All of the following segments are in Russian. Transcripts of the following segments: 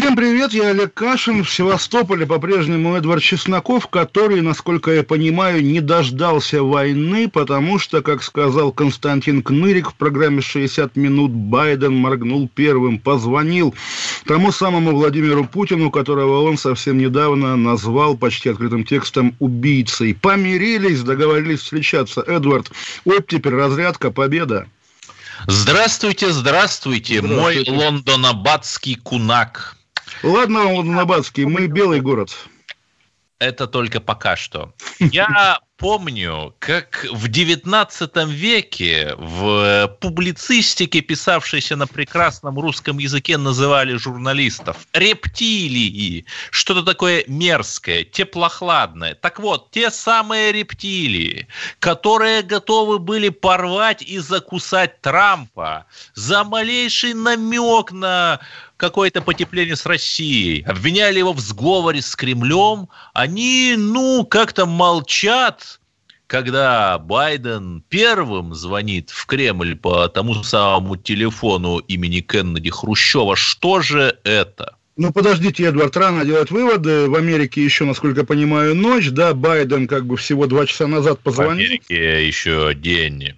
Всем привет, я Олег Кашин. В Севастополе по-прежнему Эдвард Чесноков, который, насколько я понимаю, не дождался войны, потому что, как сказал Константин Кнырик в программе «60 минут», Байден моргнул первым, позвонил тому самому Владимиру Путину, которого он совсем недавно назвал почти открытым текстом убийцей. Помирились, договорились встречаться. Эдвард, оттепель, разрядка, победа. Здравствуйте, здравствуйте, здравствуйте. мой лондонобадский кунак. Ладно, Лондонобадский, мы белый город. Это только пока что. Я помню, как в XIX веке в публицистике, писавшейся на прекрасном русском языке, называли журналистов рептилии. Что-то такое мерзкое, теплохладное. Так вот, те самые рептилии, которые готовы были порвать и закусать Трампа за малейший намек на какое-то потепление с Россией, обвиняли его в сговоре с Кремлем, они, ну, как-то молчат, когда Байден первым звонит в Кремль по тому самому телефону имени Кеннеди Хрущева. Что же это? Ну, подождите, Эдвард, рано делать выводы. В Америке еще, насколько понимаю, ночь, да, Байден как бы всего два часа назад позвонил. В Америке еще день.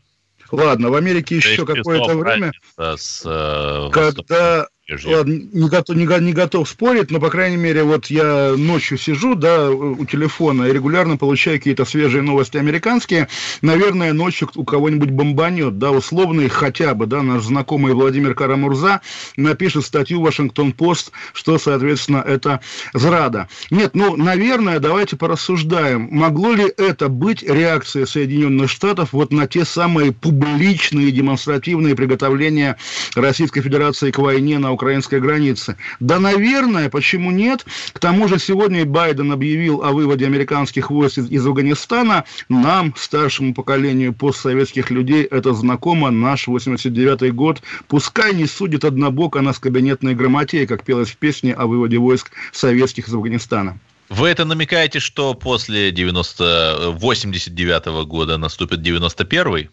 Ладно, в Америке еще какое-то время, с, э, когда Ладно, не готов, не, не готов спорить, но, по крайней мере, вот я ночью сижу, да, у телефона и регулярно получаю какие-то свежие новости американские. Наверное, ночью у кого-нибудь бомбанет, да, условный хотя бы, да, наш знакомый Владимир Карамурза напишет статью Вашингтон-Пост, что, соответственно, это зрада. Нет, ну, наверное, давайте порассуждаем. Могло ли это быть реакцией Соединенных Штатов вот на те самые публичные демонстративные приготовления Российской Федерации к войне на украинской границе. Да, наверное, почему нет? К тому же сегодня Байден объявил о выводе американских войск из, из Афганистана. Нам, старшему поколению постсоветских людей, это знакомо. Наш 89-й год. Пускай не судит однобоко нас кабинетной грамотей, как пелось в песне о выводе войск советских из Афганистана. Вы это намекаете, что после 90... 89 -го года наступит 91-й?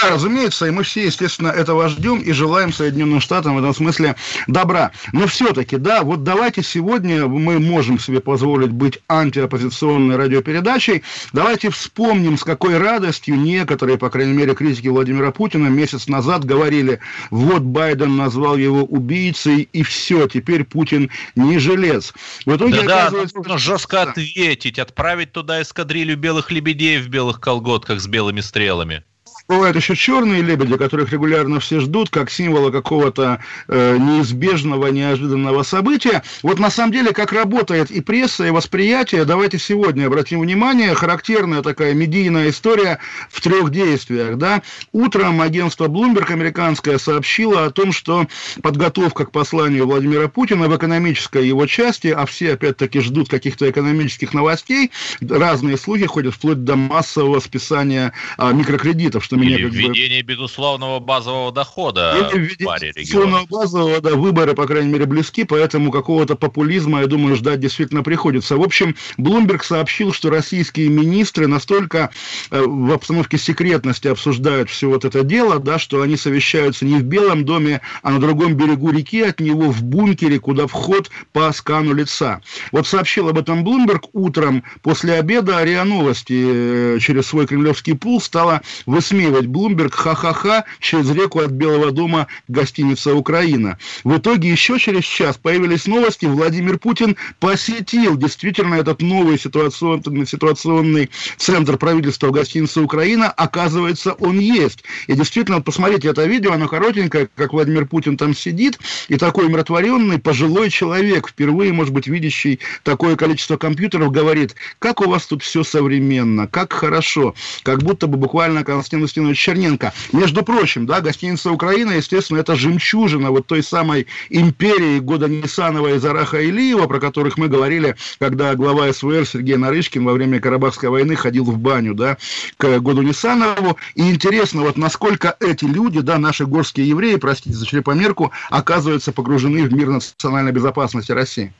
Да, разумеется, и мы все, естественно, этого ждем и желаем Соединенным Штатам в этом смысле добра. Но все-таки, да, вот давайте сегодня мы можем себе позволить быть антиоппозиционной радиопередачей. Давайте вспомним, с какой радостью некоторые, по крайней мере, критики Владимира Путина месяц назад говорили, вот Байден назвал его убийцей, и все, теперь Путин не жилец. В итоге, да, оказывается... нужно жестко ответить, отправить туда эскадрилью белых лебедей в белых колготках с белыми стрелами. Бывают еще черные лебеди, которых регулярно все ждут, как символа какого-то э, неизбежного, неожиданного события. Вот на самом деле, как работает и пресса, и восприятие, давайте сегодня обратим внимание, характерная такая медийная история в трех действиях. Да? Утром агентство Bloomberg американское сообщило о том, что подготовка к посланию Владимира Путина в экономической его части, а все опять-таки ждут каких-то экономических новостей, разные слухи ходят вплоть до массового списания а, микрокредитов, что что меня Или как введение бы... безусловного базового дохода Или в паре безусловного базового, да, выборы, по крайней мере, близки, поэтому какого-то популизма, я думаю, ждать действительно приходится. В общем, Блумберг сообщил, что российские министры настолько э, в обстановке секретности обсуждают все вот это дело, да, что они совещаются не в Белом доме, а на другом берегу реки от него в бункере, куда вход по скану лица. Вот сообщил об этом Блумберг утром после обеда, РИА Новости э, через свой кремлевский пул стала высмеивать высмеивать Блумберг, ха-ха-ха, через реку от Белого дома гостиница «Украина». В итоге еще через час появились новости, Владимир Путин посетил действительно этот новый ситуационный, ситуационный центр правительства в гостинице «Украина». Оказывается, он есть. И действительно, посмотрите это видео, оно коротенькое, как Владимир Путин там сидит, и такой умиротворенный пожилой человек, впервые, может быть, видящий такое количество компьютеров, говорит, как у вас тут все современно, как хорошо, как будто бы буквально Константин Константинович Черненко. Между прочим, да, гостиница «Украина», естественно, это жемчужина вот той самой империи года Нисанова и Зараха Илиева, про которых мы говорили, когда глава СВР Сергей Нарышкин во время Карабахской войны ходил в баню, да, к году Нисанову. И интересно, вот насколько эти люди, да, наши горские евреи, простите за черепомерку, оказываются погружены в мир национальной безопасности России.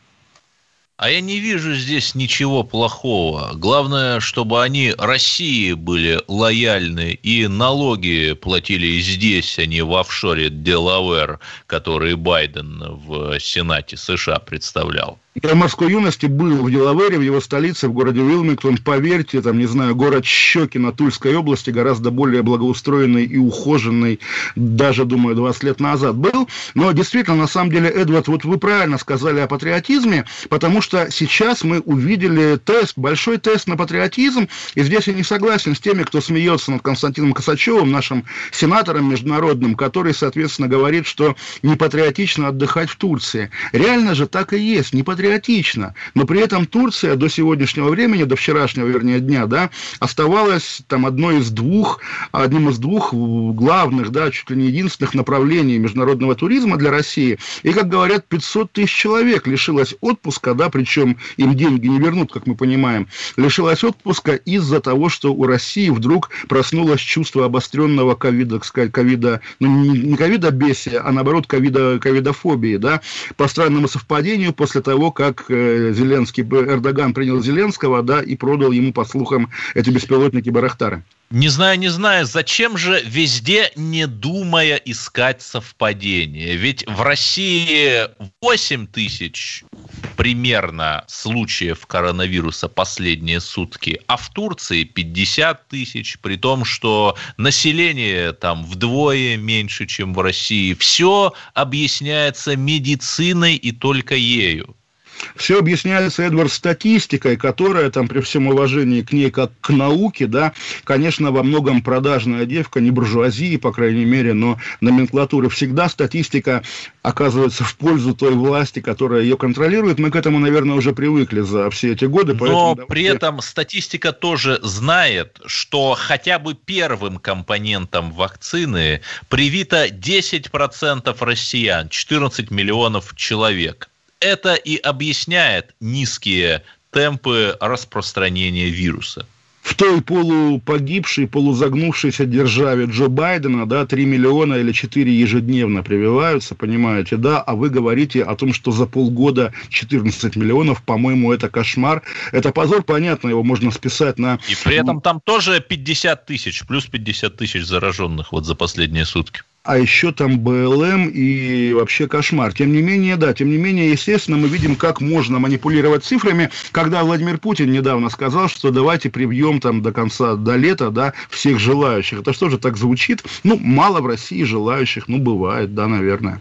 А я не вижу здесь ничего плохого. Главное, чтобы они России были лояльны и налоги платили здесь, а не в офшоре Делавер, который Байден в Сенате США представлял. Я в морской юности был в Делавере, в его столице, в городе Уилмингтон. Поверьте, там, не знаю, город Щекино Тульской области гораздо более благоустроенный и ухоженный, даже, думаю, 20 лет назад был. Но действительно, на самом деле, Эдвард, вот вы правильно сказали о патриотизме, потому что сейчас мы увидели тест, большой тест на патриотизм, и здесь я не согласен с теми, кто смеется над Константином Косачевым, нашим сенатором международным, который, соответственно, говорит, что не патриотично отдыхать в Турции. Реально же так и есть, не патриотично. Но при этом Турция до сегодняшнего времени, до вчерашнего, вернее, дня, да, оставалась там одной из двух, одним из двух главных, да, чуть ли не единственных направлений международного туризма для России. И, как говорят, 500 тысяч человек лишилось отпуска, да, причем им деньги не вернут, как мы понимаем, лишилось отпуска из-за того, что у России вдруг проснулось чувство обостренного ковида, ковида, ну, не ковида бесия, а наоборот ковида, ковидофобии, да, по странному совпадению после того, как э, Зеленский, Эрдоган принял Зеленского, да, и продал ему, по слухам, эти беспилотники Барахтары. Не знаю, не знаю, зачем же везде, не думая, искать совпадение? Ведь в России 8 тысяч примерно случаев коронавируса последние сутки, а в Турции 50 тысяч, при том, что население там вдвое меньше, чем в России. Все объясняется медициной и только ею. Все объясняется, Эдвард, статистикой, которая, там, при всем уважении к ней как к науке, да, конечно, во многом продажная девка, не буржуазии, по крайней мере, но номенклатура. Всегда статистика оказывается в пользу той власти, которая ее контролирует. Мы к этому, наверное, уже привыкли за все эти годы. Но давайте... при этом статистика тоже знает, что хотя бы первым компонентом вакцины привито 10% россиян, 14 миллионов человек это и объясняет низкие темпы распространения вируса в той полупогибшей, полузагнувшейся державе Джо Байдена, да, 3 миллиона или 4 ежедневно прививаются, понимаете, да, а вы говорите о том, что за полгода 14 миллионов, по-моему, это кошмар. Это позор, понятно, его можно списать на... И при этом там тоже 50 тысяч, плюс 50 тысяч зараженных вот за последние сутки а еще там БЛМ и вообще кошмар. Тем не менее, да, тем не менее, естественно, мы видим, как можно манипулировать цифрами, когда Владимир Путин недавно сказал, что давайте привьем там до конца, до лета, да, всех желающих. Это что же так звучит? Ну, мало в России желающих, ну, бывает, да, наверное.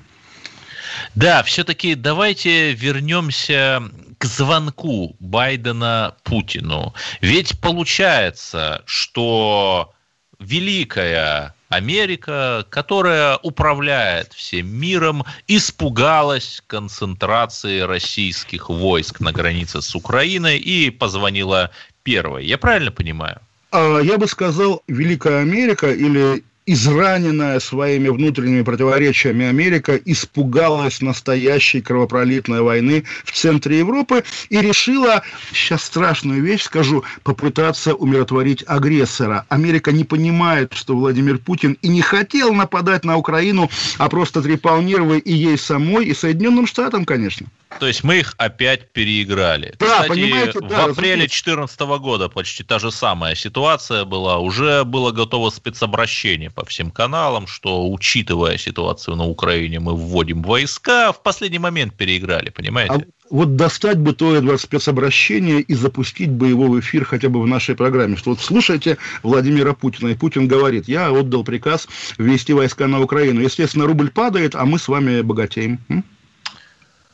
Да, все-таки давайте вернемся к звонку Байдена Путину. Ведь получается, что великая Америка, которая управляет всем миром, испугалась концентрации российских войск на границе с Украиной и позвонила первой. Я правильно понимаю? А, я бы сказал, Великая Америка или израненная своими внутренними противоречиями Америка испугалась настоящей кровопролитной войны в центре Европы и решила, сейчас страшную вещь скажу, попытаться умиротворить агрессора. Америка не понимает, что Владимир Путин и не хотел нападать на Украину, а просто трепал нервы и ей самой, и Соединенным Штатам, конечно. То есть мы их опять переиграли. Да, Кстати, понимаете, да, в апреле 2014 года почти та же самая ситуация была. Уже было готово спецобращение по всем каналам, что, учитывая ситуацию на Украине, мы вводим войска. В последний момент переиграли, понимаете? А вот достать бы то Эдвард спецобращение и запустить бы его в эфир хотя бы в нашей программе, что вот слушайте Владимира Путина, и Путин говорит, я отдал приказ ввести войска на Украину. Естественно, рубль падает, а мы с вами богатеем. М?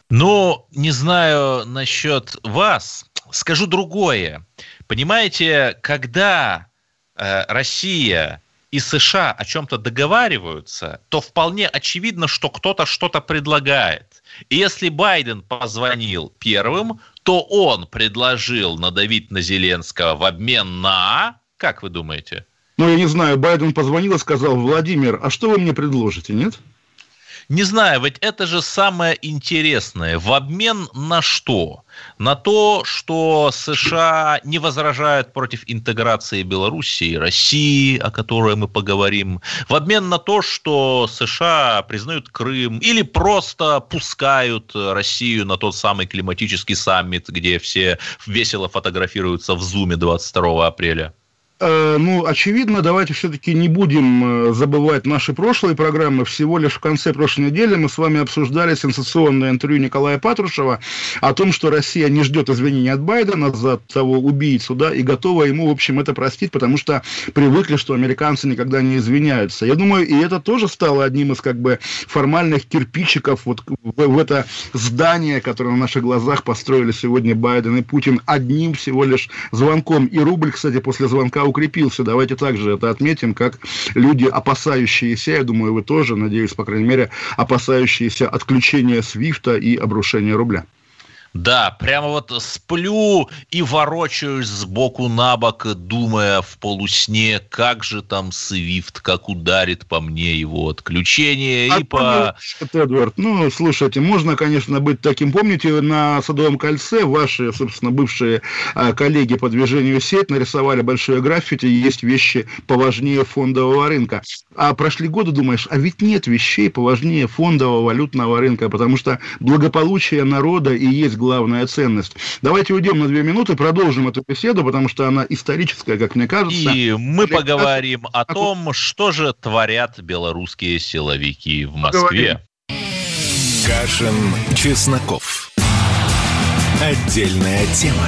Ну, не знаю насчет вас, скажу другое. Понимаете, когда э, Россия и США о чем-то договариваются, то вполне очевидно, что кто-то что-то предлагает. И если Байден позвонил первым, то он предложил надавить на Зеленского в обмен на, как вы думаете? Ну, я не знаю, Байден позвонил и сказал, Владимир, а что вы мне предложите, нет? Не знаю, ведь это же самое интересное. В обмен на что? На то, что США не возражают против интеграции Белоруссии и России, о которой мы поговорим. В обмен на то, что США признают Крым или просто пускают Россию на тот самый климатический саммит, где все весело фотографируются в Зуме 22 апреля. Э, ну, очевидно, давайте все-таки не будем э, забывать наши прошлые программы. Всего лишь в конце прошлой недели мы с вами обсуждали сенсационное интервью Николая Патрушева о том, что Россия не ждет извинений от Байдена за того убийцу, да, и готова ему, в общем, это простить, потому что привыкли, что американцы никогда не извиняются. Я думаю, и это тоже стало одним из, как бы, формальных кирпичиков вот в, в это здание, которое на наших глазах построили сегодня Байден и Путин одним всего лишь звонком. И рубль, кстати, после звонка укрепился. Давайте также это отметим, как люди, опасающиеся, я думаю, вы тоже, надеюсь, по крайней мере, опасающиеся отключения Свифта и обрушения рубля. Да, прямо вот сплю и ворочаюсь сбоку на бок, думая в полусне, как же там Свифт, как ударит по мне его отключение а и по... Эдвард, ну, слушайте, можно, конечно, быть таким. Помните, на Садовом кольце ваши, собственно, бывшие а, коллеги по движению сеть нарисовали большое граффити, есть вещи поважнее фондового рынка. А прошли годы, думаешь, а ведь нет вещей поважнее фондового валютного рынка, потому что благополучие народа и есть главная ценность. Давайте уйдем на две минуты, продолжим эту беседу, потому что она историческая, как мне кажется. И мы поговорим о том, что же творят белорусские силовики в Москве. Кашин, Чесноков. Отдельная тема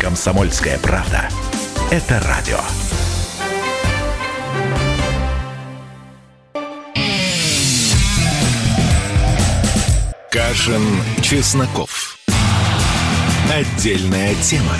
Комсомольская правда. Это радио. Кашин, Чесноков. Отдельная тема.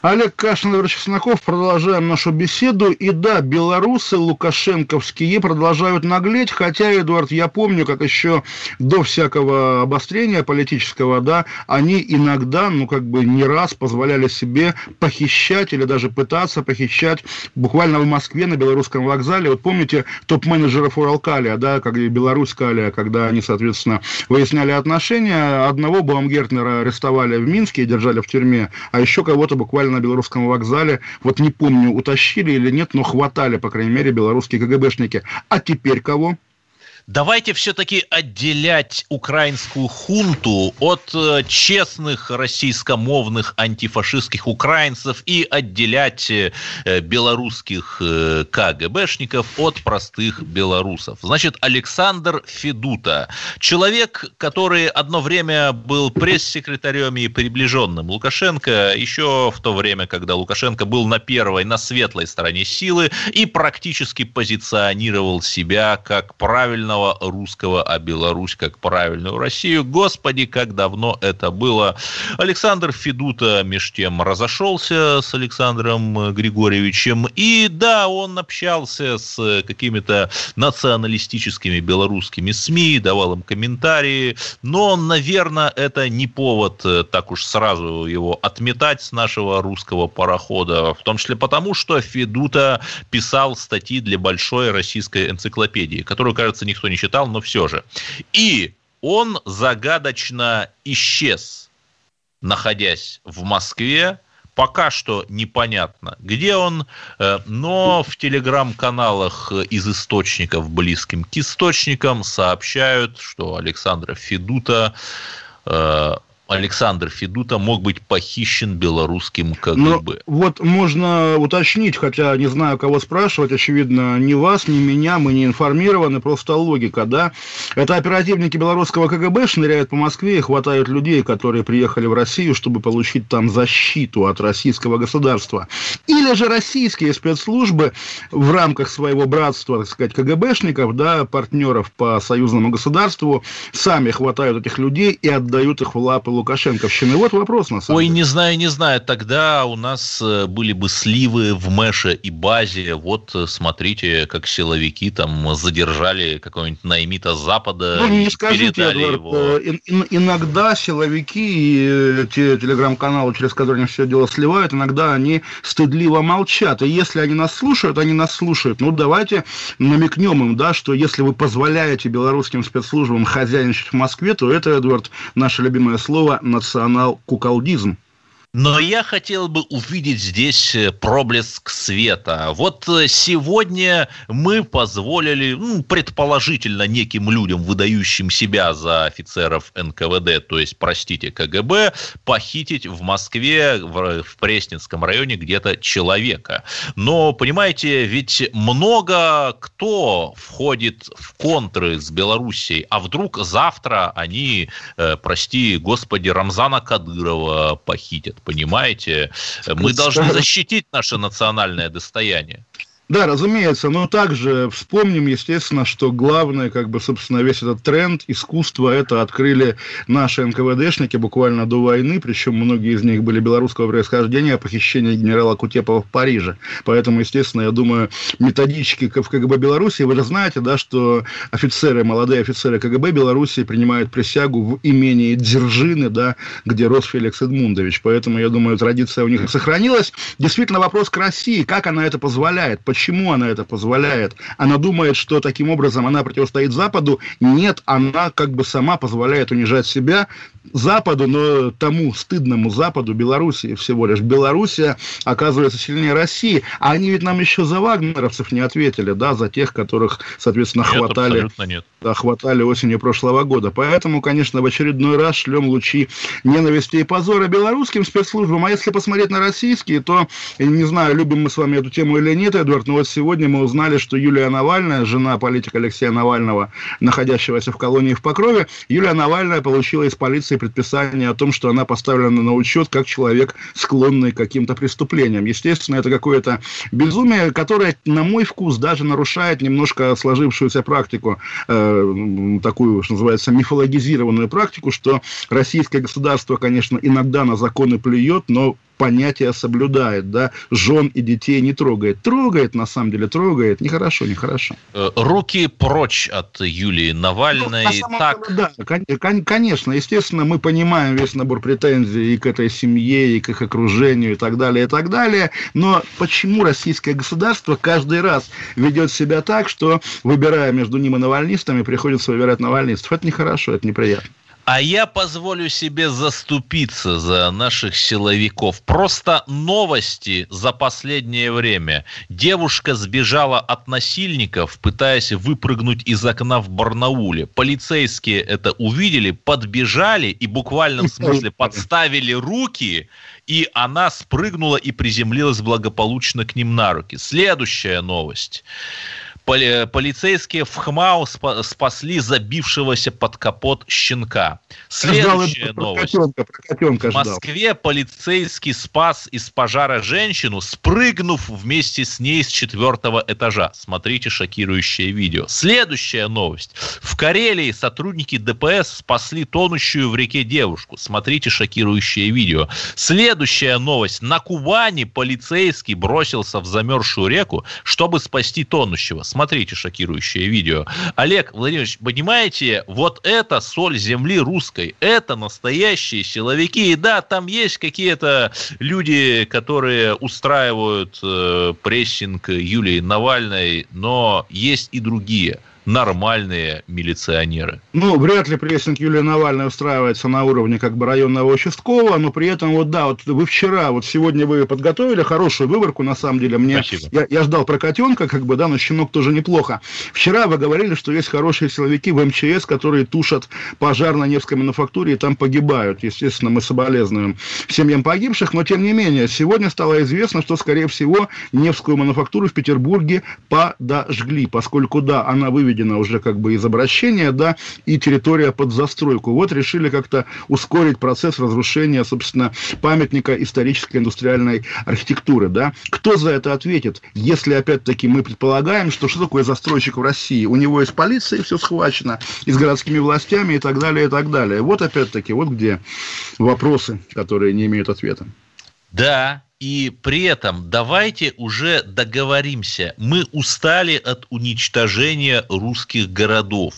Олег Кашин, Владимир Чесноков. Продолжаем нашу беседу. И да, белорусы лукашенковские продолжают наглеть, хотя, Эдуард, я помню, как еще до всякого обострения политического, да, они иногда, ну, как бы не раз позволяли себе похищать или даже пытаться похищать буквально в Москве на белорусском вокзале. Вот помните топ-менеджеров Уралкалия, да, как и Беларусь Калия, когда они, соответственно, выясняли отношения. Одного Баумгертнера арестовали в Минске и держали в тюрьме, а еще кого-то буквально на белорусском вокзале. Вот не помню, утащили или нет, но хватали, по крайней мере, белорусские КГБшники. А теперь кого? Давайте все-таки отделять украинскую хунту от э, честных российскомовных антифашистских украинцев и отделять э, белорусских э, КГБшников от простых белорусов. Значит, Александр Федута, человек, который одно время был пресс-секретарем и приближенным Лукашенко, еще в то время, когда Лукашенко был на первой, на светлой стороне силы и практически позиционировал себя как правильного правильного русского, а Беларусь как правильную Россию. Господи, как давно это было. Александр Федута меж тем разошелся с Александром Григорьевичем. И да, он общался с какими-то националистическими белорусскими СМИ, давал им комментарии. Но, наверное, это не повод так уж сразу его отметать с нашего русского парохода. В том числе потому, что Федута писал статьи для большой российской энциклопедии, которую, кажется, никто не читал, но все же. И он загадочно исчез, находясь в Москве. Пока что непонятно, где он, э, но в телеграм-каналах из источников, близким к источникам, сообщают, что Александра Федута э, Александр Федута мог быть похищен белорусским КГБ? Но вот можно уточнить, хотя не знаю, кого спрашивать, очевидно, ни вас, ни меня, мы не информированы, просто логика, да. Это оперативники белорусского КГБ шныряют по Москве и хватают людей, которые приехали в Россию, чтобы получить там защиту от российского государства. Или же российские спецслужбы в рамках своего братства, так сказать, КГБшников, да, партнеров по союзному государству, сами хватают этих людей и отдают их в лапы лукашенковщины. Вот вопрос, на самом Ой, деле. не знаю, не знаю. Тогда у нас э, были бы сливы в Мэше и базе. Вот э, смотрите, как силовики там задержали какого-нибудь наймита Запада. Ну, не скажите, Эдвард, его... Э, иногда силовики и те телеграм-каналы, через которые они все дело сливают, иногда они стыдливо молчат. И если они нас слушают, они нас слушают. Ну, давайте намекнем им, да, что если вы позволяете белорусским спецслужбам хозяйничать в Москве, то это, Эдвард, наше любимое слово, слово национал-куколдизм. Но я хотел бы увидеть здесь э, проблеск света. Вот э, сегодня мы позволили, ну, предположительно, неким людям, выдающим себя за офицеров НКВД, то есть, простите, КГБ, похитить в Москве, в, в Пресненском районе где-то человека. Но, понимаете, ведь много кто входит в контры с Белоруссией, а вдруг завтра они, э, прости господи, Рамзана Кадырова похитят понимаете? Мы должны защитить наше национальное достояние. Да, разумеется, но также вспомним, естественно, что главное, как бы, собственно, весь этот тренд искусства, это открыли наши НКВДшники буквально до войны, причем многие из них были белорусского происхождения, похищение генерала Кутепова в Париже. Поэтому, естественно, я думаю, методички в КГБ Беларуси, вы же знаете, да, что офицеры, молодые офицеры КГБ Беларуси принимают присягу в имении Дзержины, да, где рос Феликс Эдмундович. Поэтому, я думаю, традиция у них сохранилась. Действительно, вопрос к России, как она это позволяет, Почему она это позволяет? Она думает, что таким образом она противостоит Западу. Нет, она как бы сама позволяет унижать себя Западу, но тому стыдному Западу, Белоруссии всего лишь. Белоруссия оказывается сильнее России. А они ведь нам еще за вагнеровцев не ответили, да, за тех, которых, соответственно, нет, хватали, нет. Да, хватали осенью прошлого года. Поэтому, конечно, в очередной раз шлем лучи ненависти и позора белорусским спецслужбам. А если посмотреть на российские, то, не знаю, любим мы с вами эту тему или нет, Эдуард, но вот сегодня мы узнали, что Юлия Навальная, жена политика Алексея Навального, находящегося в колонии в Покрове, Юлия Навальная получила из полиции предписание о том, что она поставлена на учет как человек, склонный к каким-то преступлениям. Естественно, это какое-то безумие, которое, на мой вкус, даже нарушает немножко сложившуюся практику, э, такую, что называется, мифологизированную практику, что российское государство, конечно, иногда на законы плюет, но понятия соблюдает, да, жен и детей не трогает. Трогает, на самом деле, трогает. Нехорошо, нехорошо. Э, руки прочь от Юлии Навальной. Ну, так... Да, конечно, естественно, мы понимаем весь набор претензий и к этой семье, и к их окружению, и так далее, и так далее. Но почему российское государство каждый раз ведет себя так, что, выбирая между ним и навальнистами, приходится выбирать навальнистов? Это нехорошо, это неприятно. А я позволю себе заступиться за наших силовиков. Просто новости за последнее время. Девушка сбежала от насильников, пытаясь выпрыгнуть из окна в Барнауле. Полицейские это увидели, подбежали и буквально в смысле подставили руки, и она спрыгнула и приземлилась благополучно к ним на руки. Следующая новость полицейские в ХМАУ спасли забившегося под капот щенка. Следующая новость. Котенка, котенка в Москве полицейский спас из пожара женщину, спрыгнув вместе с ней с четвертого этажа. Смотрите шокирующее видео. Следующая новость. В Карелии сотрудники ДПС спасли тонущую в реке девушку. Смотрите шокирующее видео. Следующая новость. На Кубани полицейский бросился в замерзшую реку, чтобы спасти тонущего смотрите шокирующее видео. Олег Владимирович, понимаете, вот это соль земли русской, это настоящие силовики. И да, там есть какие-то люди, которые устраивают э, прессинг Юлии Навальной, но есть и другие. Нормальные милиционеры. Ну, вряд ли прессинг Юлии Навальной устраивается на уровне как бы районного участкового, но при этом вот да, вот вы вчера, вот сегодня вы подготовили хорошую выборку, на самом деле. Мне, Спасибо. Я, я ждал про котенка, как бы, да, но щенок тоже неплохо. Вчера вы говорили, что есть хорошие силовики в МЧС, которые тушат пожар на Невской мануфактуре и там погибают. Естественно, мы соболезнуем семьям погибших, но тем не менее, сегодня стало известно, что, скорее всего, Невскую мануфактуру в Петербурге подожгли, поскольку, да, она выведена уже как бы из обращения, да, и территория под застройку. Вот решили как-то ускорить процесс разрушения, собственно, памятника исторической индустриальной архитектуры, да. Кто за это ответит, если, опять-таки, мы предполагаем, что что такое застройщик в России? У него есть полиция, все схвачено, и с городскими властями и так далее, и так далее. Вот, опять-таки, вот где вопросы, которые не имеют ответа. Да, и при этом давайте уже договоримся. Мы устали от уничтожения русских городов.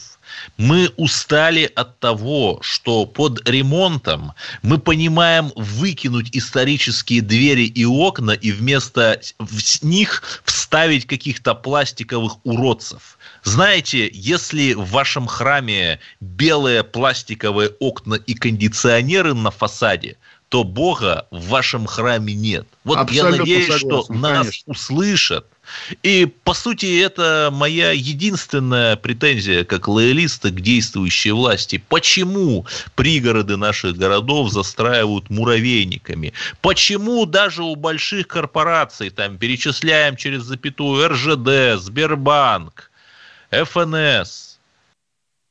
Мы устали от того, что под ремонтом мы понимаем выкинуть исторические двери и окна и вместо них вставить каких-то пластиковых уродцев. Знаете, если в вашем храме белые пластиковые окна и кондиционеры на фасаде, то Бога в вашем храме нет. Вот Абсолютно я надеюсь, согласен, что нас конечно. услышат. И, по сути, это моя единственная претензия как лоялиста к действующей власти. Почему пригороды наших городов застраивают муравейниками? Почему даже у больших корпораций, там, перечисляем через запятую РЖД, Сбербанк, ФНС,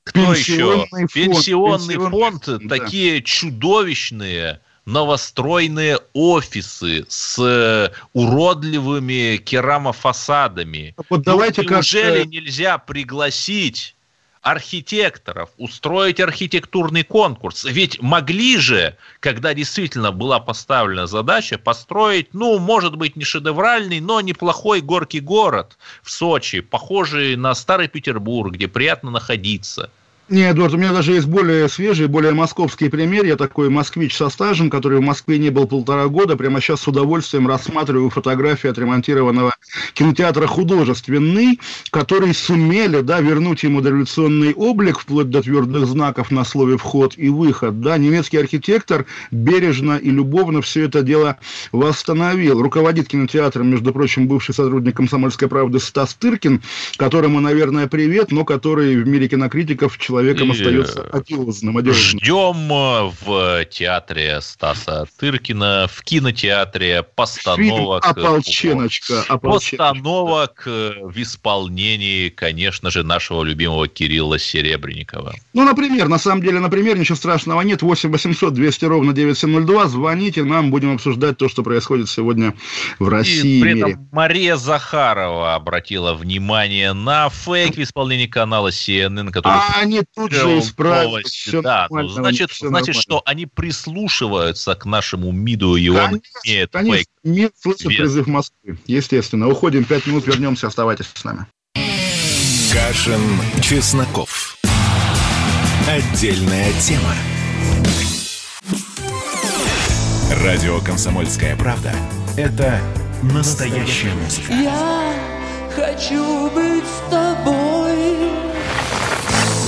кто еще? Фонд, Пенсионный фонд, фонд да. такие чудовищные новостроенные офисы с э, уродливыми керамофасадами. Вот давайте ну, неужели как... нельзя пригласить архитекторов, устроить архитектурный конкурс. Ведь могли же, когда действительно была поставлена задача, построить, ну, может быть, не шедевральный, но неплохой горький город в Сочи, похожий на Старый Петербург, где приятно находиться – нет, Эдуард, у меня даже есть более свежий, более московский пример. Я такой москвич со стажем, который в Москве не был полтора года. Прямо сейчас с удовольствием рассматриваю фотографии отремонтированного кинотеатра «Художественный», который сумели да, вернуть ему дореволюционный облик, вплоть до твердых знаков на слове «вход» и «выход». Да. Немецкий архитектор бережно и любовно все это дело восстановил. Руководит кинотеатром, между прочим, бывший сотрудник «Комсомольской правды» Стас Тыркин, которому, наверное, привет, но который в мире кинокритиков человек человеком и остается одиозным, одиозным. Ждем э, в театре Стаса Тыркина, в кинотеатре постановок. Фильм «Ополченочка», «Ополченочка». Постановок э, в исполнении, конечно же, нашего любимого Кирилла Серебренникова. Ну, например, на самом деле, например, ничего страшного нет. 8 800 200 ровно 9702. Звоните, нам будем обсуждать то, что происходит сегодня в России. И при этом Мария Захарова обратила внимание на фейк в исполнении канала CNN, который... А они тут же исправят. Все да, ну, значит, все значит что они прислушиваются к нашему МИДу, и конечно, он имеет конечно. МИД слышит призыв Москвы, естественно. Уходим, пять минут, вернемся, оставайтесь с нами. Кашин, Чесноков. Отдельная тема. Радио «Комсомольская правда» — это настоящая музыка. Я хочу быть с тобой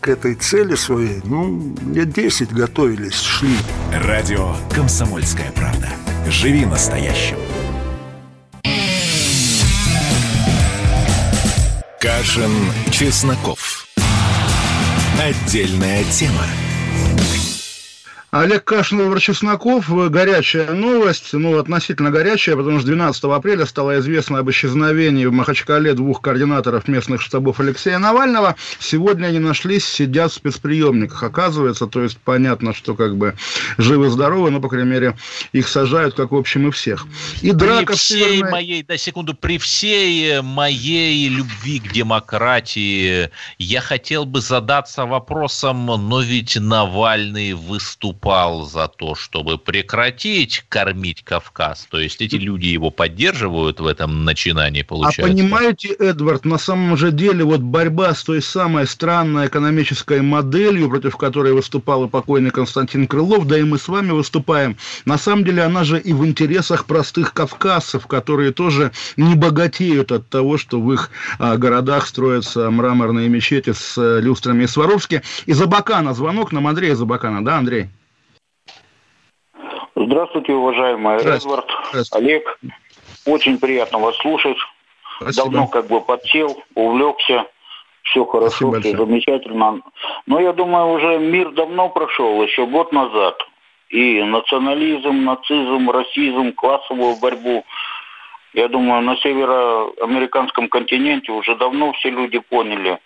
к этой цели своей, ну, лет 10 готовились, шли. Радио «Комсомольская правда». Живи настоящим. Кашин, Чесноков. Отдельная тема. Олег Кашин, Владимир Чесноков. Горячая новость, ну, относительно горячая, потому что 12 апреля стало известно об исчезновении в Махачкале двух координаторов местных штабов Алексея Навального. Сегодня они нашлись, сидят в спецприемниках, оказывается. То есть понятно, что как бы живы-здоровы, но, по крайней мере, их сажают, как в общем и всех. И драка при всей Северной... моей, да, секунду, при всей моей любви к демократии я хотел бы задаться вопросом, но ведь Навальный выступал выступал за то, чтобы прекратить кормить Кавказ. То есть эти люди его поддерживают в этом начинании, получается. А понимаете, Эдвард, на самом же деле вот борьба с той самой странной экономической моделью, против которой выступал и покойный Константин Крылов, да и мы с вами выступаем, на самом деле она же и в интересах простых кавказцев, которые тоже не богатеют от того, что в их а, городах строятся мраморные мечети с а, люстрами и Сваровски. Из Абакана звонок нам Андрея Забакана, да, Андрей? Здравствуйте, уважаемый Здравствуйте. Эдвард, Здравствуйте. Олег. Очень приятно вас слушать. Спасибо. Давно как бы подсел, увлекся. Все хорошо, Спасибо все замечательно. Но я думаю, уже мир давно прошел, еще год назад. И национализм, нацизм, расизм, классовую борьбу. Я думаю, на североамериканском континенте уже давно все люди поняли,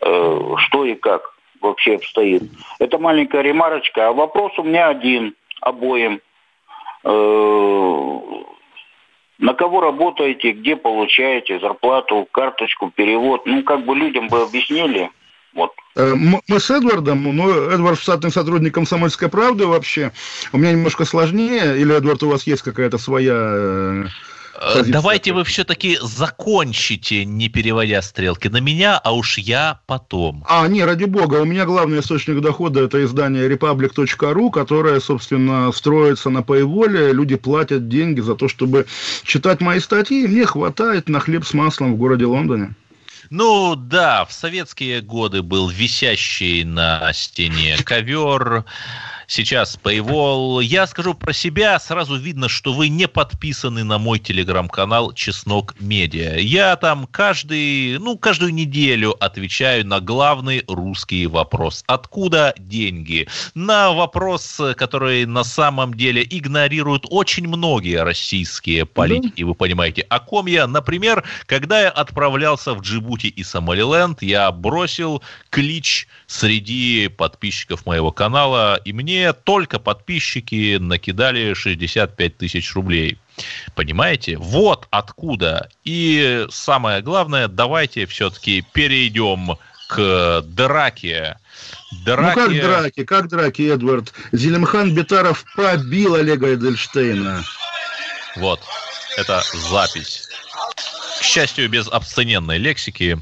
э, что и как вообще обстоит. Это маленькая ремарочка. А вопрос у меня один обоим. Э, на кого работаете, где получаете зарплату, карточку, перевод? Ну, как бы людям бы объяснили. Вот. Э, мы с Эдвардом, ну, Эдвард штатный сотрудник «Комсомольской правды» вообще. У меня немножко сложнее, или, Эдвард, у вас есть какая-то своя Э, Позиция. Давайте вы все-таки закончите, не переводя стрелки на меня, а уж я потом. А, не, ради бога, у меня главный источник дохода это издание republic.ru, которое, собственно, строится на paywall. Люди платят деньги за то, чтобы читать мои статьи. Мне хватает на хлеб с маслом в городе Лондоне. Ну да, в советские годы был висящий на стене ковер сейчас Paywall. Я скажу про себя, сразу видно, что вы не подписаны на мой телеграм-канал Чеснок Медиа. Я там каждый, ну, каждую неделю отвечаю на главный русский вопрос. Откуда деньги? На вопрос, который на самом деле игнорируют очень многие российские политики. Вы понимаете, о ком я? Например, когда я отправлялся в Джибути и Сомалиленд, я бросил клич среди подписчиков моего канала, и мне только подписчики накидали 65 тысяч рублей. Понимаете? Вот откуда. И самое главное, давайте все-таки перейдем к драке. драке. Ну как драки, как драки, Эдвард? Зелимхан Бетаров побил Олега Эдельштейна. Вот, это запись. К счастью, без абстинентной лексики.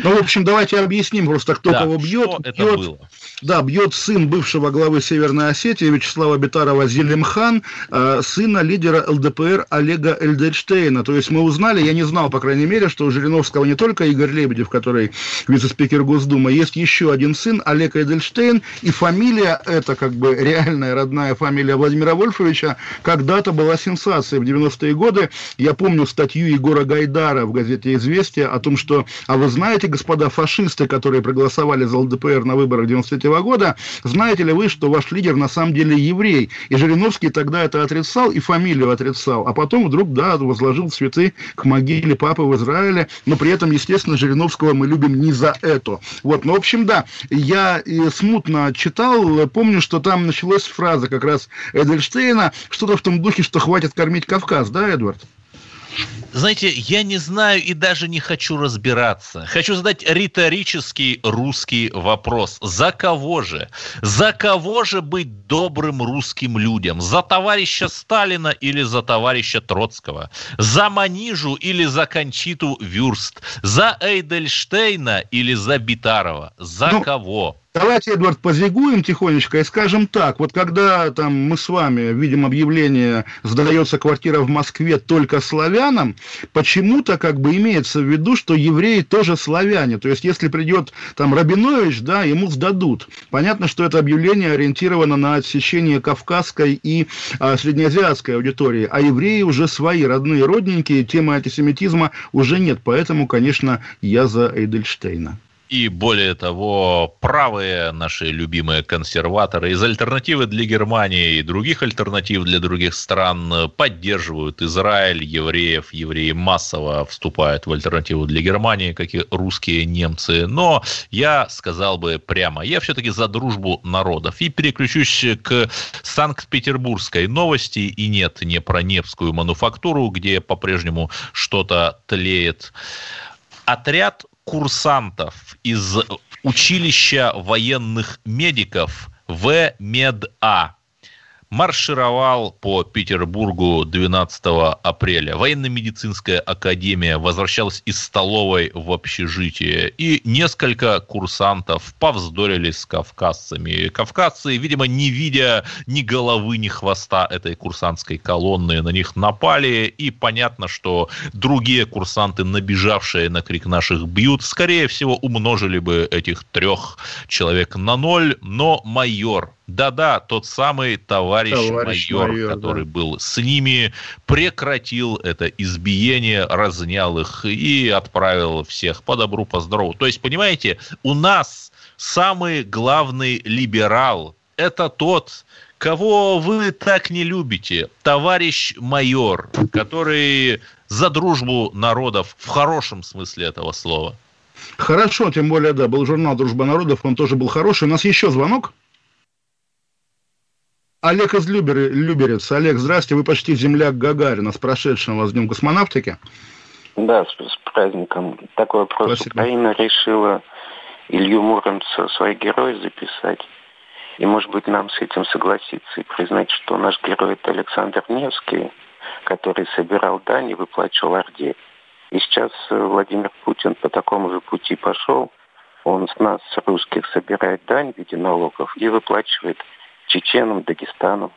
Ну, в общем, давайте объясним просто, кто да, кого бьет. Что это бьет, было? Да, бьет сын бывшего главы Северной Осетии Вячеслава Бетарова Зелимхан, э, сына лидера ЛДПР Олега Эльдельштейна. То есть мы узнали, я не знал, по крайней мере, что у Жириновского не только Игорь Лебедев, который вице-спикер Госдумы, есть еще один сын, Олег Эльдельштейн, и фамилия эта, как бы реальная родная фамилия Владимира Вольфовича, когда-то была сенсацией в 90-е годы. Я помню статью Егора Гайдара в газете «Известия» о том, что, а вы знаете, господа фашисты, которые проголосовали за ЛДПР на выборах 93 -го года, знаете ли вы, что ваш лидер на самом деле еврей? И Жириновский тогда это отрицал и фамилию отрицал, а потом вдруг, да, возложил цветы к могиле папы в Израиле, но при этом, естественно, Жириновского мы любим не за это. Вот, ну, в общем, да, я смутно читал, помню, что там началась фраза как раз Эдельштейна, что-то в том духе, что хватит кормить Кавказ, да, Эдвард? Знаете, я не знаю и даже не хочу разбираться. Хочу задать риторический русский вопрос. За кого же? За кого же быть добрым русским людям? За товарища Сталина или за товарища Троцкого? За Манижу или за Кончиту Вюрст? За Эйдельштейна или за Битарова? За ну, кого? Давайте, Эдвард, позигуем тихонечко и скажем так. Вот когда там мы с вами видим объявление «Сдается квартира в Москве только славянам», почему-то как бы имеется в виду, что евреи тоже славяне. То есть, если придет там Рабинович, да, ему сдадут. Понятно, что это объявление ориентировано на отсечение кавказской и а, среднеазиатской аудитории. А евреи уже свои, родные, родненькие, темы антисемитизма уже нет. Поэтому, конечно, я за Эйдельштейна. И более того, правые наши любимые консерваторы из альтернативы для Германии и других альтернатив для других стран поддерживают Израиль, евреев. Евреи массово вступают в альтернативу для Германии, как и русские немцы. Но я сказал бы прямо, я все-таки за дружбу народов. И переключусь к Санкт-Петербургской новости. И нет, не про Невскую мануфактуру, где по-прежнему что-то тлеет. Отряд курсантов из училища военных медиков ВМЕДА маршировал по Петербургу 12 апреля. Военно-медицинская академия возвращалась из столовой в общежитие, и несколько курсантов повздорили с кавказцами. Кавказцы, видимо, не видя ни головы, ни хвоста этой курсантской колонны, на них напали, и понятно, что другие курсанты, набежавшие на крик наших бьют, скорее всего, умножили бы этих трех человек на ноль, но майор да-да, тот самый товарищ, товарищ майор, майор который да. был с ними, прекратил это избиение, разнял их и отправил всех по добру, по здорову. То есть, понимаете, у нас самый главный либерал – это тот, кого вы так не любите, товарищ майор, который за дружбу народов в хорошем смысле этого слова. Хорошо, тем более, да, был журнал «Дружба народов», он тоже был хороший. У нас еще звонок. Олег из Любер, Люберец. Олег, здрасте, вы почти земляк Гагарина. С прошедшим вас Днем космонавтики. Да, с, с праздником. Такой вопрос. Спасибо. Украина решила Илью Муромца свои герои записать. И, может быть, нам с этим согласиться и признать, что наш герой это Александр Невский, который собирал дань и выплачивал Орде. И сейчас э, Владимир Путин по такому же пути пошел. Он с нас, русских, собирает дань в виде налогов и выплачивает чеченам, Дагестану.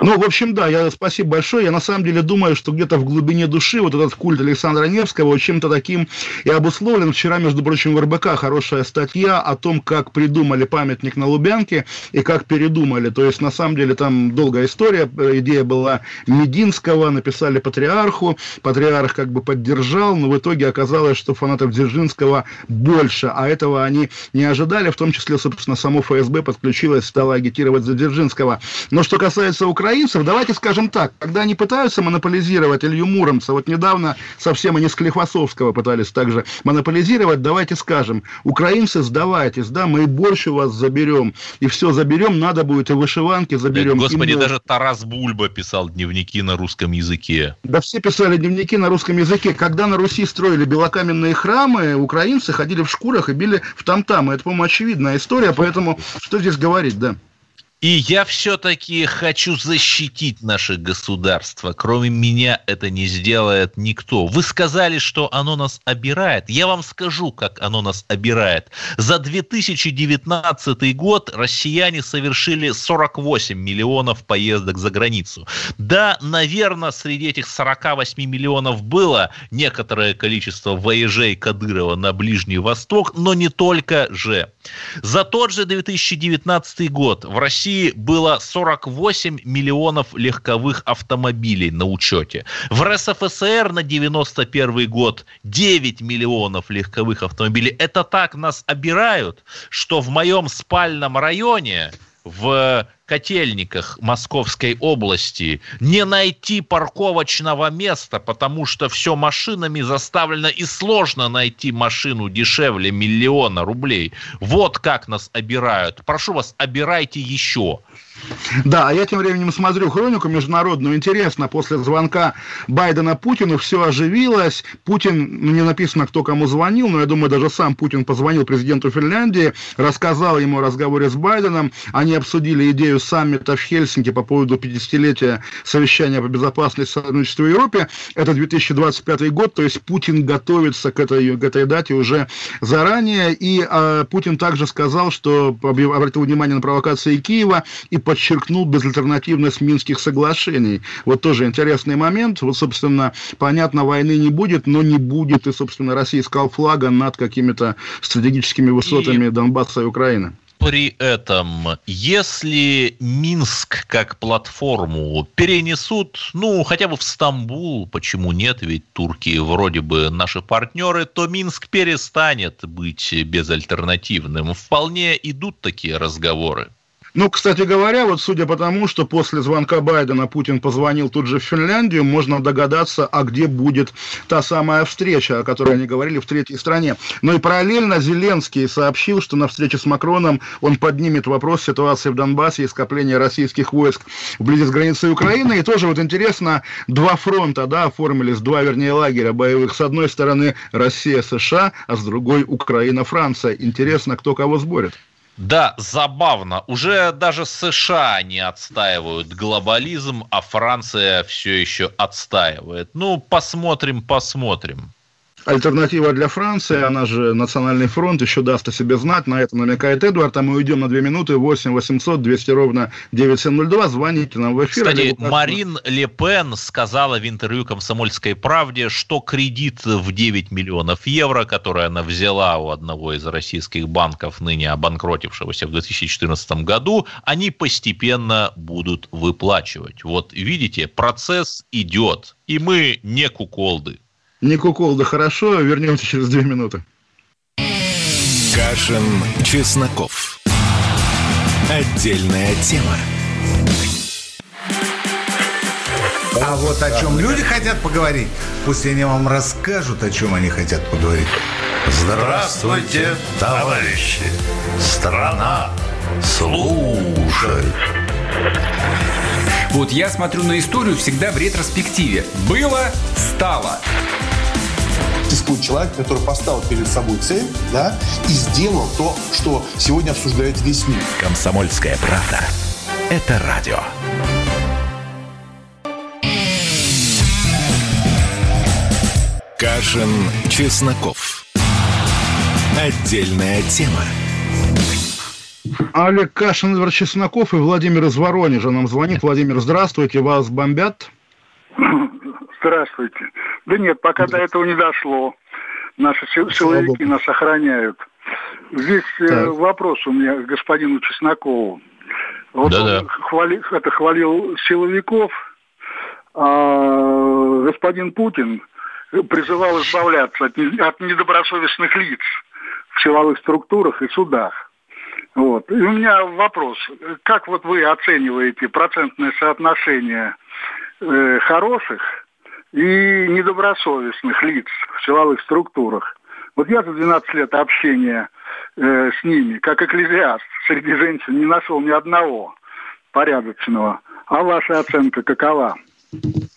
Ну, в общем, да, я спасибо большое. Я на самом деле думаю, что где-то в глубине души вот этот культ Александра Невского чем-то таким и обусловлен. Вчера, между прочим, в РБК хорошая статья о том, как придумали памятник на Лубянке и как передумали. То есть, на самом деле, там долгая история. Идея была Мединского, написали патриарху. Патриарх как бы поддержал, но в итоге оказалось, что фанатов Дзержинского больше. А этого они не ожидали. В том числе, собственно, само ФСБ подключилось, стало агитировать за Дзержинского. Но что касается касается украинцев, давайте скажем так, когда они пытаются монополизировать Илью Муромца, вот недавно совсем они Склифосовского пытались также монополизировать, давайте скажем, украинцы, сдавайтесь, да, мы и у вас заберем, и все заберем, надо будет и вышиванки заберем. Да, господи, даже Тарас Бульба писал дневники на русском языке. Да все писали дневники на русском языке. Когда на Руси строили белокаменные храмы, украинцы ходили в шкурах и били в там-там. Это, по-моему, очевидная история, поэтому что здесь говорить, да. И я все-таки хочу защитить наше государство. Кроме меня это не сделает никто. Вы сказали, что оно нас обирает. Я вам скажу, как оно нас обирает. За 2019 год россияне совершили 48 миллионов поездок за границу. Да, наверное, среди этих 48 миллионов было некоторое количество воежей Кадырова на Ближний Восток, но не только же. За тот же 2019 год в России России было 48 миллионов легковых автомобилей на учете. В РСФСР на 91 год 9 миллионов легковых автомобилей. Это так нас обирают, что в моем спальном районе в Котельниках Московской области не найти парковочного места, потому что все машинами заставлено и сложно найти машину дешевле миллиона рублей. Вот как нас обирают. Прошу вас, обирайте еще. Да, а я тем временем смотрю хронику международную. Интересно, после звонка Байдена Путину все оживилось. Путин, не написано, кто кому звонил, но я думаю, даже сам Путин позвонил президенту Финляндии, рассказал ему о разговоре с Байденом. Они обсудили идею саммита в Хельсинки по поводу 50-летия совещания по безопасности сотрудничества в Европе. Это 2025 год, то есть Путин готовится к этой, к этой дате уже заранее. И э, Путин также сказал, что обратил внимание на провокации Киева и подчеркнул безальтернативность Минских соглашений. Вот тоже интересный момент. Вот, собственно, понятно, войны не будет, но не будет и, собственно, российского флага над какими-то стратегическими высотами и... Донбасса и Украины при этом, если Минск как платформу перенесут, ну, хотя бы в Стамбул, почему нет, ведь турки вроде бы наши партнеры, то Минск перестанет быть безальтернативным. Вполне идут такие разговоры. Ну, кстати говоря, вот судя по тому, что после звонка Байдена Путин позвонил тут же в Финляндию, можно догадаться, а где будет та самая встреча, о которой они говорили в третьей стране. Но и параллельно Зеленский сообщил, что на встрече с Макроном он поднимет вопрос ситуации в Донбассе и скопления российских войск вблизи с границей Украины. И тоже вот интересно, два фронта, да, оформились, два, вернее, лагеря боевых. С одной стороны Россия, США, а с другой Украина, Франция. Интересно, кто кого сборит. Да, забавно. Уже даже США не отстаивают глобализм, а Франция все еще отстаивает. Ну, посмотрим, посмотрим альтернатива для Франции, она же Национальный фронт, еще даст о себе знать, на это намекает Эдуард, а мы уйдем на две минуты, 8 800 200 ровно 9702, звоните нам в эфир. Кстати, Марин Ле Пен сказала в интервью «Комсомольской правде», что кредит в 9 миллионов евро, который она взяла у одного из российских банков, ныне обанкротившегося в 2014 году, они постепенно будут выплачивать. Вот видите, процесс идет, и мы не куколды. Не кукол, да хорошо. Вернемся через две минуты. Кашин, Чесноков. Отдельная тема. А вот о чем люди хотят поговорить, пусть они вам расскажут, о чем они хотят поговорить. Здравствуйте, товарищи! Страна слушает. Вот я смотрю на историю всегда в ретроспективе. Было, стало существует человек, который поставил перед собой цель, да, и сделал то, что сегодня обсуждает весь мир. Комсомольская правда. Это радио. Кашин, Чесноков. Отдельная тема. Олег Кашин, Эдвард Чесноков и Владимир из Воронежа нам звонит. Владимир, здравствуйте, вас бомбят? Здравствуйте. Да нет, пока до этого не дошло. Наши силовики нас охраняют. Здесь э, так. вопрос у меня к господину Чеснокову. Вот Да-да. он хвали, это хвалил силовиков, а господин Путин призывал избавляться от, от недобросовестных лиц в силовых структурах и судах. Вот. И у меня вопрос. Как вот вы оцениваете процентное соотношение э, хороших и недобросовестных лиц в силовых структурах. Вот я за 12 лет общения э, с ними, как экклезиаст, среди женщин не нашел ни одного порядочного. А ваша оценка какова?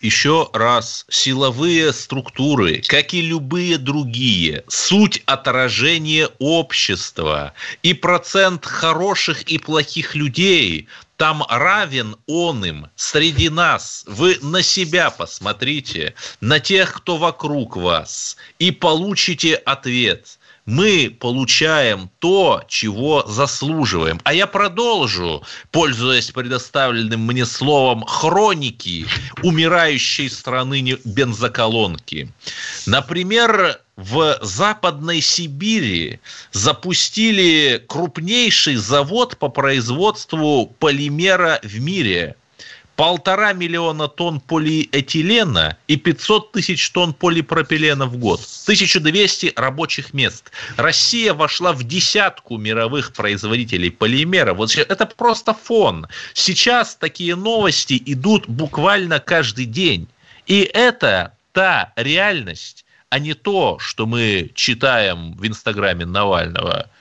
Еще раз, силовые структуры, как и любые другие, суть отражения общества. И процент хороших и плохих людей там равен он им среди нас. Вы на себя посмотрите, на тех, кто вокруг вас, и получите ответ – мы получаем то, чего заслуживаем. А я продолжу, пользуясь предоставленным мне словом хроники умирающей страны бензоколонки. Например, в Западной Сибири запустили крупнейший завод по производству полимера в мире – полтора миллиона тонн полиэтилена и 500 тысяч тонн полипропилена в год. 1200 рабочих мест. Россия вошла в десятку мировых производителей полимера. Вот это просто фон. Сейчас такие новости идут буквально каждый день. И это та реальность, а не то, что мы читаем в Инстаграме Навального –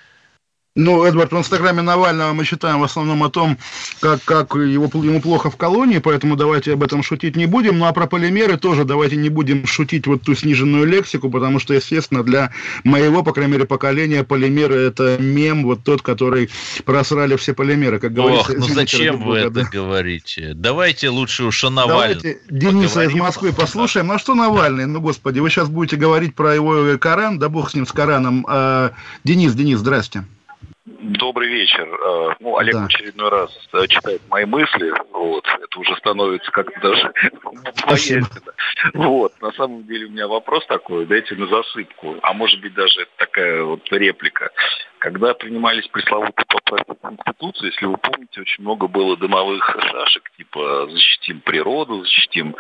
ну, Эдвард, в Инстаграме Навального мы читаем в основном о том, как, как его, ему плохо в колонии, поэтому давайте об этом шутить не будем. Ну, а про полимеры тоже давайте не будем шутить вот ту сниженную лексику, потому что, естественно, для моего, по крайней мере, поколения полимеры – это мем, вот тот, который просрали все полимеры, как говорится. Ох, ну зачем вы это говорите? Давайте лучше уж о Навальном Давайте Дениса из Москвы послушаем. Ну, а что Навальный? Ну, господи, вы сейчас будете говорить про его Коран, да бог с ним, с Кораном. А, Денис, Денис, здрасте. Добрый вечер. Э, ну, Олег да. в очередной раз э, читает мои мысли. Вот. Это уже становится как-то даже боязненно. Вот. На самом деле у меня вопрос такой, дайте на засыпку. А может быть даже это такая вот реплика. Когда принимались пресловутые поправки Конституции, если вы помните, очень много было дымовых шашек, типа защитим природу, защитим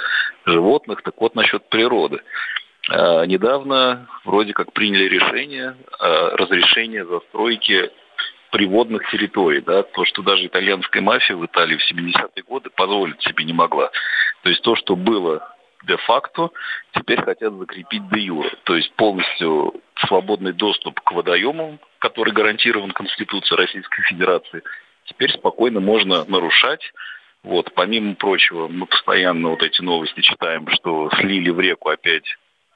животных. Так вот насчет природы. Э, недавно вроде как приняли решение разрешения застройки приводных территорий, да, то, что даже итальянская мафия в Италии в 70-е годы позволить себе не могла. То есть то, что было де-факто, теперь хотят закрепить де-юре. То есть полностью свободный доступ к водоемам, который гарантирован Конституцией Российской Федерации, теперь спокойно можно нарушать. Вот, помимо прочего, мы постоянно вот эти новости читаем, что слили в реку опять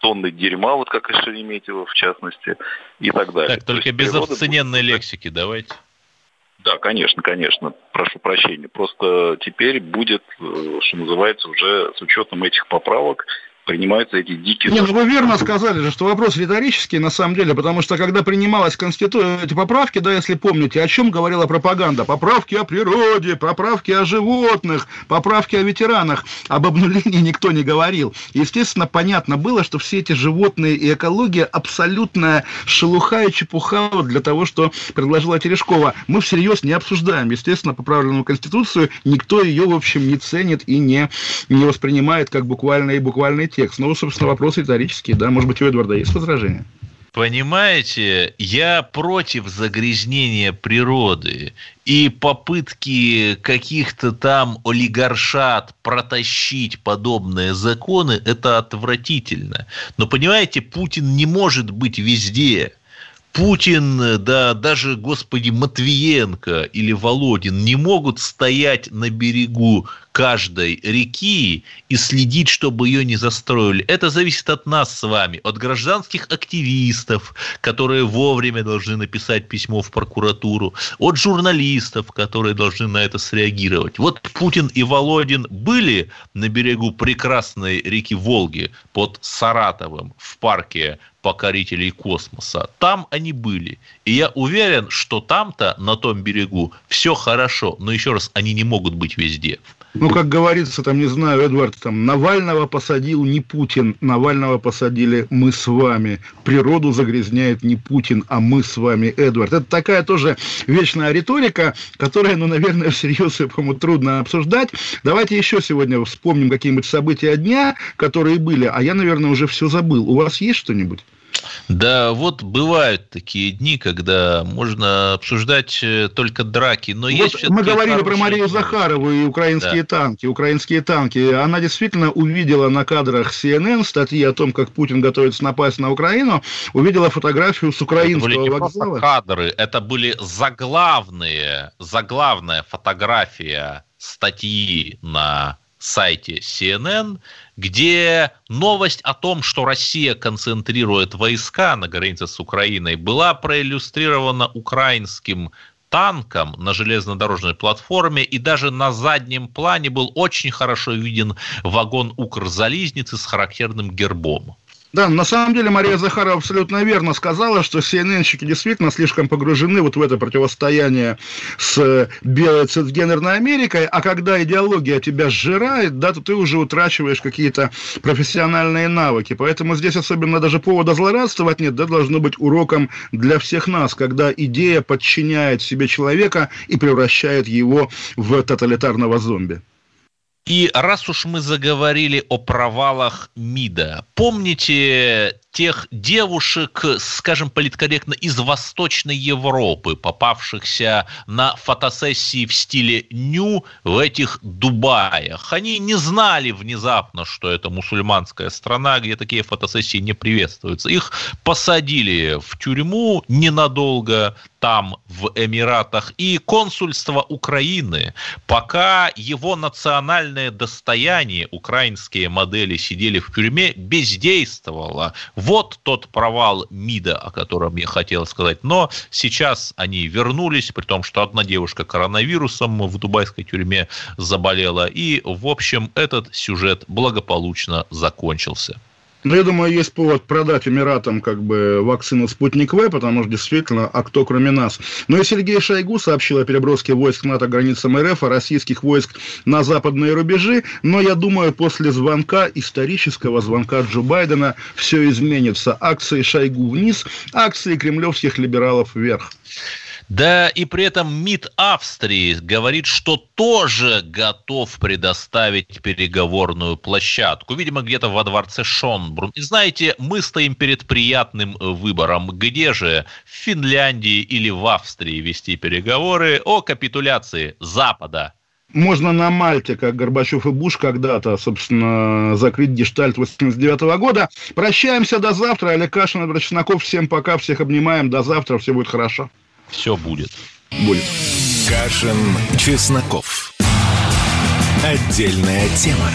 тонны дерьма, вот как из Шереметьево в частности, и так далее. Так, только без обсцененной будет... лексики давайте. Да, конечно, конечно. Прошу прощения. Просто теперь будет, э, что называется, уже с учетом этих поправок принимаются эти дикие... Нет, ну вы верно сказали же, что вопрос риторический на самом деле, потому что когда принималась Конституция, эти поправки, да, если помните, о чем говорила пропаганда? Поправки о природе, поправки о животных, поправки о ветеранах. Об обнулении никто не говорил. Естественно, понятно было, что все эти животные и экология абсолютная шелуха и чепуха для того, что предложила Терешкова. Мы всерьез не обсуждаем, естественно, поправленную Конституцию, никто ее, в общем, не ценит и не, не воспринимает как буквальный и буквальный текст. Ну, собственно, вопрос риторический, да. Может быть, у Эдварда есть возражения? Понимаете, я против загрязнения природы и попытки каких-то там олигаршат протащить подобные законы, это отвратительно. Но понимаете, Путин не может быть везде. Путин, да даже, господи, Матвиенко или Володин не могут стоять на берегу каждой реки и следить, чтобы ее не застроили. Это зависит от нас с вами, от гражданских активистов, которые вовремя должны написать письмо в прокуратуру, от журналистов, которые должны на это среагировать. Вот Путин и Володин были на берегу прекрасной реки Волги под Саратовым в парке покорителей космоса. Там они были. И я уверен, что там-то, на том берегу, все хорошо. Но еще раз, они не могут быть везде. Ну, как говорится, там, не знаю, Эдвард, там, Навального посадил не Путин, Навального посадили мы с вами. Природу загрязняет не Путин, а мы с вами, Эдвард. Это такая тоже вечная риторика, которая, ну, наверное, всерьез, по-моему, трудно обсуждать. Давайте еще сегодня вспомним какие-нибудь события дня, которые были, а я, наверное, уже все забыл. У вас есть что-нибудь? Да, вот бывают такие дни, когда можно обсуждать э, только драки, но вот есть Мы говорили про Марию Захарову и украинские да. танки. Украинские танки. Она действительно увидела на кадрах CNN статьи о том, как Путин готовится напасть на Украину, увидела фотографию с украинского это были не вокзала. кадры, это были заглавные, заглавная фотография статьи на сайте CNN, где новость о том, что Россия концентрирует войска на границе с Украиной, была проиллюстрирована украинским танком на железнодорожной платформе, и даже на заднем плане был очень хорошо виден вагон Укрзализницы с характерным гербом. Да, на самом деле Мария Захарова абсолютно верно сказала, что CNN-щики действительно слишком погружены вот в это противостояние с белой цисгендерной Америкой, а когда идеология тебя сжирает, да, то ты уже утрачиваешь какие-то профессиональные навыки. Поэтому здесь особенно даже повода злорадствовать нет, да, должно быть уроком для всех нас, когда идея подчиняет себе человека и превращает его в тоталитарного зомби. И раз уж мы заговорили о провалах МИДа, помните тех девушек, скажем политкорректно, из Восточной Европы, попавшихся на фотосессии в стиле ню в этих Дубаях. Они не знали внезапно, что это мусульманская страна, где такие фотосессии не приветствуются. Их посадили в тюрьму ненадолго, там, в Эмиратах, и консульство Украины, пока его национальное достояние, украинские модели сидели в тюрьме, бездействовало вот тот провал МИДа, о котором я хотел сказать. Но сейчас они вернулись, при том, что одна девушка коронавирусом в дубайской тюрьме заболела. И, в общем, этот сюжет благополучно закончился. Ну, я думаю, есть повод продать Эмиратам как бы вакцину «Спутник В», потому что действительно, а кто кроме нас? Ну и Сергей Шойгу сообщил о переброске войск НАТО границам РФ, а российских войск на западные рубежи, но я думаю, после звонка, исторического звонка Джо Байдена, все изменится. Акции Шойгу вниз, акции кремлевских либералов вверх. Да и при этом МИД Австрии говорит, что тоже готов предоставить переговорную площадку. Видимо, где-то во дворце Шонбрун. И знаете, мы стоим перед приятным выбором. Где же, в Финляндии или в Австрии вести переговоры о капитуляции Запада можно на Мальте, как Горбачев и Буш когда-то, собственно, закрыть гештальт 89 -го года. Прощаемся до завтра. Олег Кашин, Чесноков. Всем пока, всех обнимаем. До завтра. Все будет хорошо все будет. Будет. Кашин, Чесноков. Отдельная тема.